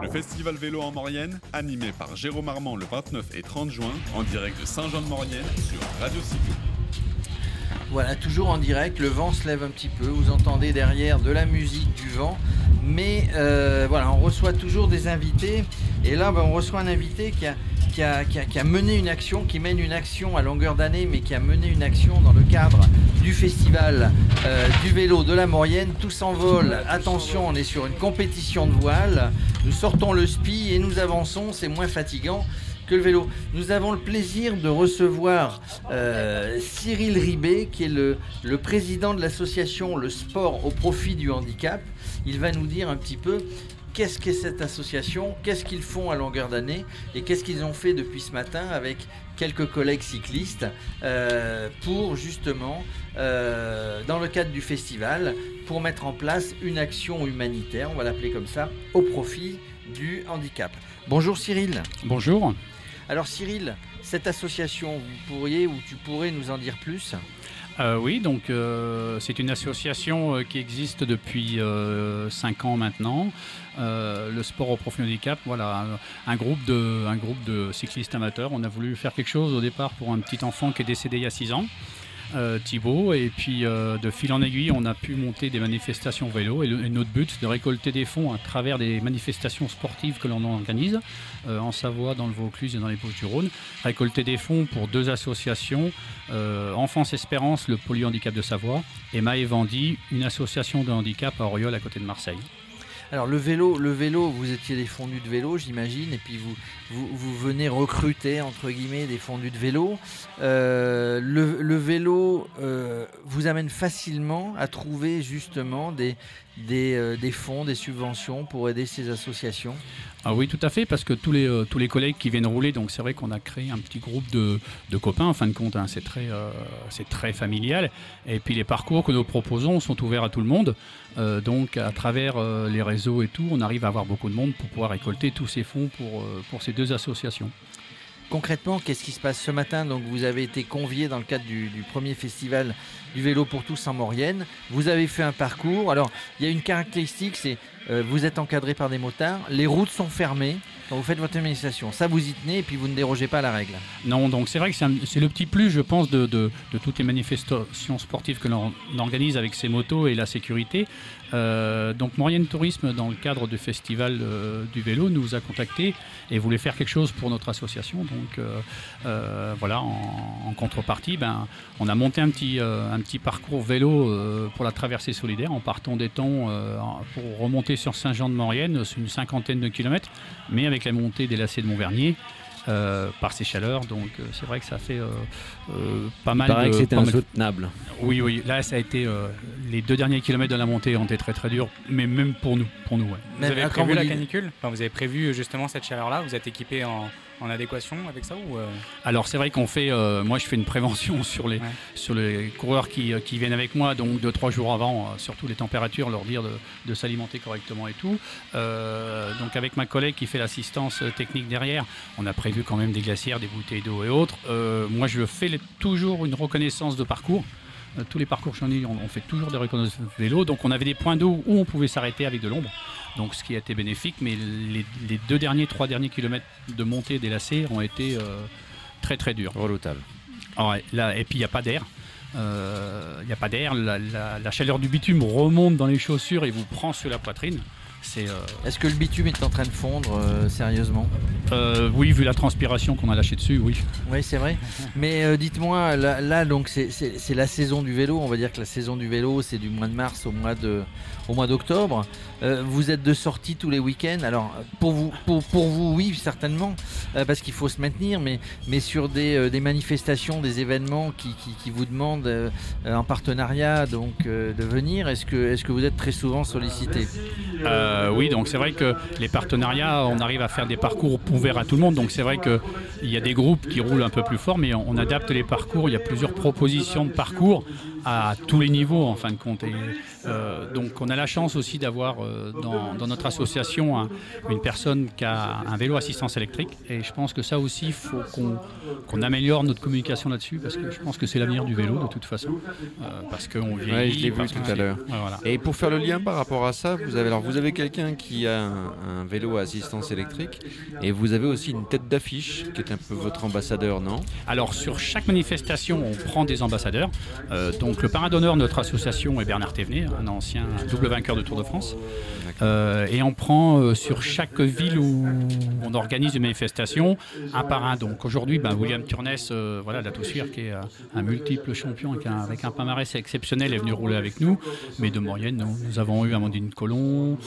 Le festival vélo en Maurienne, animé par Jérôme Armand le 29 et 30 juin, en direct de Saint-Jean-de-Maurienne sur Radio Cyclo. Voilà, toujours en direct, le vent se lève un petit peu, vous entendez derrière de la musique, du vent, mais euh, voilà, on reçoit toujours des invités, et là ben, on reçoit un invité qui a, qui, a, mené une action, qui mène une action à longueur d'année, mais qui a mené une action dans le cadre du festival euh, du vélo de la Maurienne. Tout s'envole, attention, on est sur une compétition de voile, nous sortons le spi et nous avançons, c'est moins fatigant que le vélo. Nous avons le plaisir de recevoir euh, Cyril Ribet, qui est le président de l'association Le Sport au profit du handicap. Il va nous dire un petit peu qu'est-ce qu'est cette association, qu'est-ce qu'ils font à longueur d'année et qu'est-ce qu'ils ont fait depuis ce matin avec quelques collègues cyclistes euh, pour justement, euh, dans le cadre du festival, pour mettre en place une action humanitaire, on va l'appeler comme ça, au profit du handicap. Bonjour Cyril. Bonjour. Alors Cyril, cette association, vous pourriez ou tu pourrais nous en dire plus? Euh, oui, donc euh, c'est une association euh, qui existe depuis 5 ans maintenant. le sport au profil handicap, voilà, un groupe, de, un groupe de cyclistes amateurs. On a voulu faire quelque chose au départ pour un petit enfant qui est décédé il y a 6 ans. Euh, Thibaut. Et puis euh, de fil en aiguille, on a pu monter des manifestations vélo. Et, notre but, c'est de récolter des fonds à travers des manifestations sportives que l'on organise euh, en Savoie, dans le Vaucluse et dans les Bouches-du-Rhône. Récolter des fonds pour deux associations Enfance Espérance, le polyhandicap de Savoie, et Maë Vendy, une association de handicap à Oriol, à côté de Marseille. Alors le vélo, le vélo, vous étiez des fondus de vélo, j'imagine, et puis vous, vous, vous, venez recruter entre guillemets des fondus de vélo. Euh, le, vélo euh, vous amène facilement à trouver justement des, des, euh, des, fonds, des subventions pour aider ces associations. Ah oui, tout à fait, parce que tous les, euh, tous les collègues qui viennent rouler, donc c'est vrai qu'on a créé un petit groupe de, de, copains, en fin de compte, hein, c'est très, euh, très familial. Et puis les parcours que nous proposons sont ouverts à tout le monde. Donc à travers les réseaux et tout, on arrive à avoir beaucoup de monde pour pouvoir récolter tous ces fonds pour, pour ces deux associations. Concrètement, qu'est-ce qui se passe ce matin Donc, vous avez été convié dans le cadre du, premier festival du vélo pour tous en Maurienne. Vous avez fait un parcours. Alors, il y a une caractéristique, c'est euh, vous êtes encadré par des motards, les routes sont fermées. Quand vous faites votre manifestation, ça vous y tenez et puis vous ne dérogez pas à la règle. Non, donc c'est vrai que c'est le petit plus, je pense, de, toutes les manifestations sportives que l'on organise avec ces motos et la sécurité. Euh, donc Maurienne Tourisme, dans le cadre du festival euh, du vélo, nous a contactés et voulait faire quelque chose pour notre association. Euh, voilà, en, en, contrepartie, ben, on a monté un petit, un petit parcours vélo pour la traversée solidaire en partant des temps pour remonter sur Saint-Jean-de-Maurienne, c'est une cinquantaine de kilomètres, mais avec la montée des lacets de Montvernier. Euh, par ces chaleurs. Donc euh, c'est vrai que ça fait euh, pas mal. Il paraît de, que c'était insoutenable. Oui, oui. Là, ça a été euh, les deux derniers kilomètres de la montée ont été très très durs, mais même pour nous, pour nous. Ouais. Vous avez prévu la canicule? Enfin, Vous avez prévu justement cette chaleur-là? Vous êtes équipé en, en adéquation avec ça ou euh, Alors c'est vrai qu'on fait, euh, moi je fais une prévention sur les Ouais. sur les coureurs qui, euh, qui viennent avec moi, donc deux trois jours avant, euh, surtout les températures, leur dire de, de s'alimenter correctement et tout. Donc avec ma collègue qui fait l'assistance technique derrière, on a prévu quand même des glacières, des bouteilles d'eau et autres. Moi je fais les- toujours une reconnaissance de parcours. Tous les parcours ai, on, on fait toujours des reconnaissances de vélo. Donc on avait des points d'eau où on pouvait s'arrêter avec de l'ombre. Donc ce qui a été bénéfique, mais les, les deux derniers, trois derniers kilomètres de montée des lacets ont été euh, très très durs. Redoutable. Ah ouais, là, et puis il n'y a pas d'air. Euh, Il n'y a pas d'air. La, la- la chaleur du bitume remonte dans les chaussures et vous prend sur la poitrine. C'est euh, Est-ce que le bitume est en train de fondre euh, sérieusement euh, oui, vu la transpiration qu'on a lâchée dessus, oui. Oui, c'est vrai. Mais euh, dites-moi, là, là, donc c'est- la saison du vélo. On va dire que la saison du vélo, c'est du mois de mars au mois de au mois d'octobre. Euh, vous êtes de sortie tous les week-ends. Alors pour vous, pour, pour vous, oui, certainement, euh, parce qu'il faut se maintenir. Mais mais sur des, euh, des manifestations, des événements qui, qui, qui vous demandent euh, en partenariat donc euh, de venir, est-ce que est-ce que vous êtes très souvent sollicité Euh, oui, donc c'est vrai que les partenariats, on arrive à faire des parcours ouverts à tout le monde. Donc c'est vrai qu'il y a des groupes qui roulent un peu plus fort, mais on, on adapte les parcours. Il y a plusieurs propositions de parcours à tous les niveaux en fin de compte. Et, euh, donc on a la chance aussi d'avoir euh, dans, dans notre association un- une personne qui a un vélo assistance électrique. Et je pense que ça aussi, il faut qu'on améliore notre communication là-dessus parce que je pense que c'est l'avenir du vélo de toute façon. Euh, parce qu'on vieillit. Ouais, je l'ai vu tout à l'heure. Voilà. Et pour faire le lien par rapport à ça, vous avez alors vous avez quelqu'un qui a un, un vélo à assistance électrique et vous avez aussi une tête d'affiche qui est un peu votre ambassadeur, non? Alors sur chaque manifestation, on prend des ambassadeurs. Euh, donc le parrain d'honneur de notre association est Bernard Thévenet, un ancien double vainqueur de Tour de France. Euh, et on prend euh, sur chaque ville où on organise une manifestation un par un. Donc aujourd'hui, ben, William Turness, euh, voilà, d'Atosuir, qui est un multiple champion avec un, avec palmarès exceptionnel, est venu rouler avec nous. Mais de moyenne, nous, avons eu Amandine Colomb.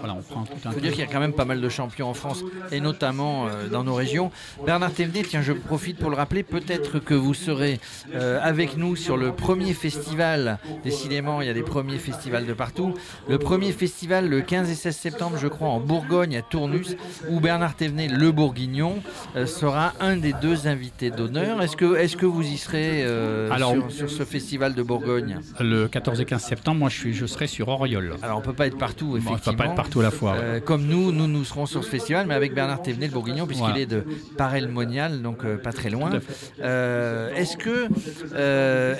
Voilà, on prend tout un Il faut dire qu'il y a quand même pas mal de champions en France et notamment dans nos régions. Bernard Thévenet, tiens, je profite pour le rappeler, peut-être que vous serez avec nous sur le premier festival. Décidément, il y a des premiers festivals de partout. Le premier festival le 15 et 16 septembre, je crois, en Bourgogne, à Tournus, où Bernard Thévenet, le Bourguignon, euh, sera un des deux invités d'honneur. Est-ce que, est que vous y serez euh, Alors- sur, sur ce festival de Bourgogne? Le 14 et 15 septembre, moi je, suis, je serai sur Oriol. Alors, on peut pas être partout, effectivement. il ne va pas être partout à la fois. Euh, comme nous, nous, nous serons sur ce festival, mais avec Bernard Thévenet, le Bourguignon, puisqu'il Voilà. est de Paray-le-Monial, donc pas très loin. Est-ce que,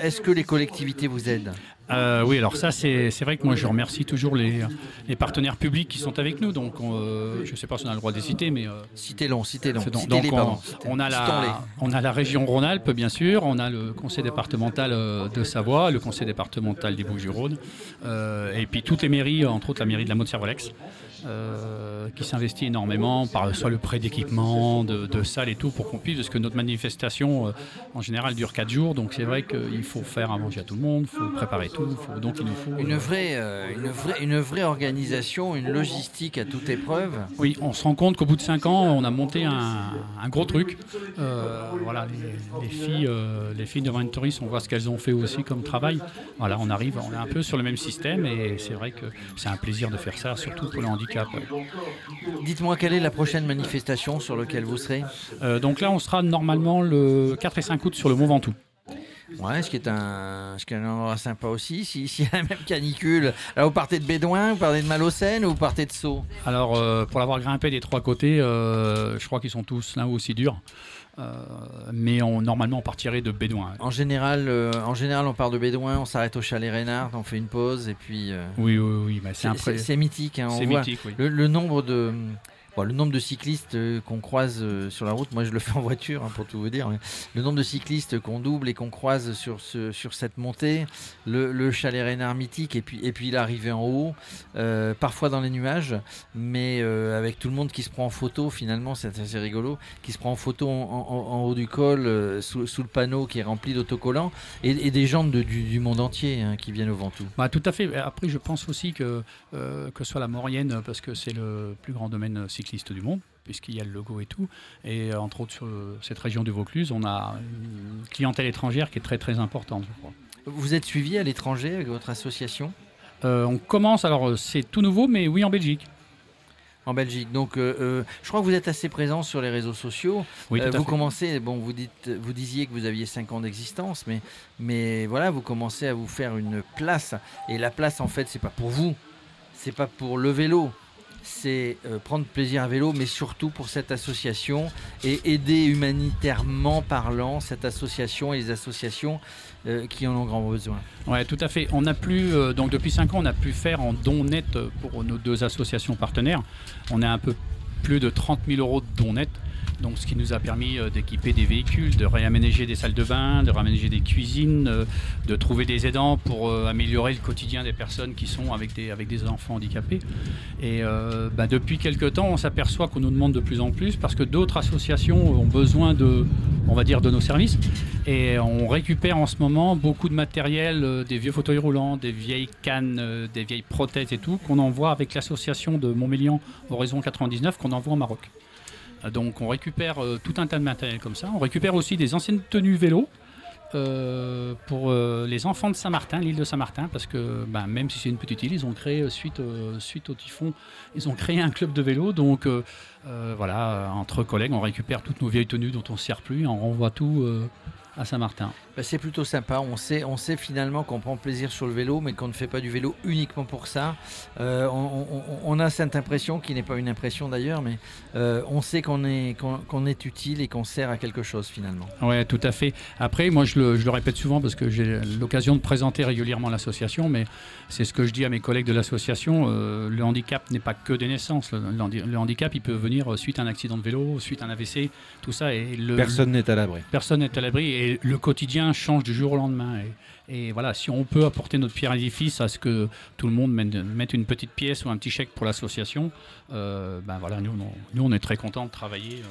est-ce que les collectivités vous aident Euh, oui, alors ça, c'est c'est vrai que moi, je remercie toujours les, les partenaires publics qui sont avec nous. Donc, on, euh, je ne sais pas si on a le droit de les citer, mais euh, Citez-les, citez-les. donc- on, on a la, on a la région Rhône-Alpes, bien sûr. On a le conseil départemental euh, de Savoie, le conseil départemental des Bouches-du-Rhône, et puis toutes les mairies, entre autres la mairie de la Motte-Servolex. euh, qui s'investit énormément par soit le prêt d'équipement, de, de salles et tout pour qu'on puisse, parce que notre manifestation euh, en général dure 4 jours, donc c'est vrai qu'il faut faire à manger à tout le monde, il faut préparer tout, faut- donc il nous faut Une vraie, euh, une, vraie, une vraie organisation, une logistique à toute épreuve. Oui, on se rend compte qu'au bout de 5 ans, on a monté un, un gros truc. Euh, voilà, les, les filles, euh, les filles de Run Tourism, on voit ce qu'elles ont fait aussi comme travail. Voilà, on arrive, on est un peu sur le même système et c'est vrai que c'est un plaisir de faire ça, surtout pour le handicap. ouais. Dites-moi quelle est la prochaine manifestation sur laquelle vous serez? Euh, donc là, on sera normalement le 4 et 5 août sur le Mont Ventoux. Ouais, ce qui est un, ce qui est un endroit sympa aussi. Si, s'il y a la même canicule, là vous partez de Bédouin, vous partez de Malocène ou vous partez de Sceaux? Alors, euh, pour l'avoir grimpé des trois côtés, euh, je crois qu'ils sont tous l'un aussi durs. Euh, mais on, normalement, on partirait de Bédouin. En général, euh, en général, on part de Bédouin, on s'arrête au chalet Reynard, on fait une pause et puis. euh, Oui, oui, oui. c'est mythique. hein, on voit mythique, oui. le, le nombre de. Le nombre de cyclistes euh, qu'on croise euh, sur la route, moi je le fais en voiture hein, pour tout vous dire, le nombre de cyclistes qu'on double et qu'on croise sur, ce, sur cette montée, le, le chalet Reynard mythique et puis, l'arrivée en haut, euh, parfois dans les nuages, mais avec tout le monde qui se prend en photo finalement, c'est assez rigolo, qui se prend en photo en, haut du col, sous, le panneau qui est rempli d'autocollants, et, des gens du, monde entier hein, qui viennent au Ventoux. Bah, tout à fait. Après, je pense aussi que, que soit la Maurienne, parce que c'est le plus grand domaine cycliste du monde, puisqu'il y a le logo et tout. Et euh, entre autres, sur euh, cette région du Vaucluse, on a une clientèle étrangère qui est très très importante, je crois. Vous êtes suivi à l'étranger avec votre association? Euh, on commence, alors c'est tout nouveau, mais oui, en Belgique. En Belgique. Donc, euh, je crois que vous êtes assez présent sur les réseaux sociaux. Oui, Euh, vous fait. commencez, bon, vous dites, vous disiez que vous aviez 5 ans d'existence, mais, mais voilà, vous commencez à vous faire une place. Et la place, en fait, c'est pas pour vous, c'est pas pour le vélo. C'est euh, prendre plaisir à vélo, mais surtout pour cette association et aider humanitairement parlant cette association et les associations euh, qui en ont grand besoin. Ouais, tout à fait. On a plus, euh, donc depuis 5 ans, on a pu faire en dons nets euh, pour nos deux associations partenaires. On a un peu plus de 30 000 euros de dons nets. Donc, ce qui nous a permis euh, d'équiper des véhicules, de réaménager des salles de bain, de réaménager des cuisines, euh, de trouver des aidants pour euh, améliorer le quotidien des personnes qui sont avec des, enfants handicapés. Et bah, depuis quelques temps, on s'aperçoit qu'on nous demande de plus en plus parce que d'autres associations ont besoin de, on va dire, de nos services. Et on récupère en ce moment beaucoup de matériel, euh, des vieux fauteuils roulants, des vieilles cannes, euh, des vieilles prothèses et tout, qu'on envoie avec l'association de Montmélian Horizon 99 qu'on envoie au Maroc. Euh, Donc on récupère tout un tas de matériel comme ça. On récupère aussi des anciennes tenues vélo euh, pour euh, les enfants de Saint-Martin, l'île de Saint-Martin, parce que ben, même si c'est une petite île, ils ont créé euh, suite, suite au typhon, ils ont créé un club de vélo. Donc voilà, entre collègues, on récupère toutes nos vieilles tenues dont on ne se sert plus, et on renvoie tout à Saint-Martin. Bah, c'est plutôt sympa. On sait, on sait finalement qu'on prend plaisir sur le vélo, mais qu'on ne fait pas du vélo uniquement pour ça. Euh, on, on- on a cette impression, qui n'est pas une impression d'ailleurs, mais euh, on sait qu'on est, qu'on qu'on est utile et qu'on sert à quelque chose finalement. Ouais, tout à fait. Après, moi, je le, je le répète souvent parce que j'ai l'occasion de présenter régulièrement l'association, mais c'est ce que je dis à mes collègues de l'association. euh, le handicap n'est pas que des naissances. Le, le handi- le handicap, il peut venir suite à un accident de vélo, suite à un AVC, tout ça. Et le, Personne n'est à l'abri. personne n'est à l'abri et le quotidien change du jour au lendemain. Et, voilà, si on peut apporter notre pierre à l'édifice à ce que tout le monde mette, une petite pièce ou un petit chèque pour l'association, euh, ben voilà, nous, on- nous on est très contents de travailler. euh,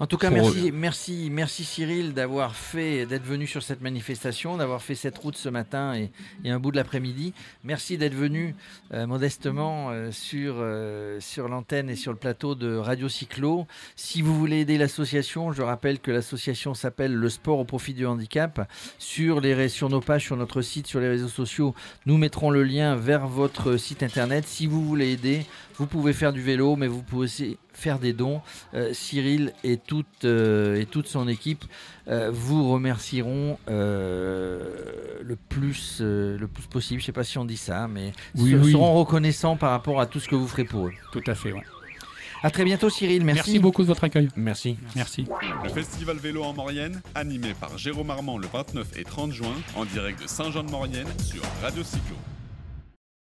En tout cas, merci, merci, merci Cyril d'avoir fait, d'être venu sur cette manifestation, d'avoir fait cette route ce matin et, et un bout de l'après-midi. Merci d'être venu euh, modestement euh, sur, euh, sur l'antenne et sur le plateau de Radio Cyclo. Si vous voulez aider l'association, je rappelle que l'association s'appelle Le Sport au profit du handicap. Sur, les, ré- sur nos pages, sur notre site, sur les réseaux sociaux, nous mettrons le lien vers votre site internet. Si vous voulez aider, vous pouvez faire du vélo, mais vous pouvez aussi faire des dons. Euh, Cyril et toute, euh, et toute son équipe euh, vous remercieront euh, le, plus, euh, le plus possible. Je ne sais pas si on dit ça, mais Oui, se- oui. seront reconnaissants par rapport à tout ce que vous ferez pour eux. tout à fait. ouais. À très bientôt, Cyril. Merci. Merci beaucoup de votre accueil. Merci. Merci. Le festival vélo en Maurienne, animé par Jérôme Armand le 29 et 30 juin, en direct de Saint-Jean-de-Maurienne sur Radio Cyclo.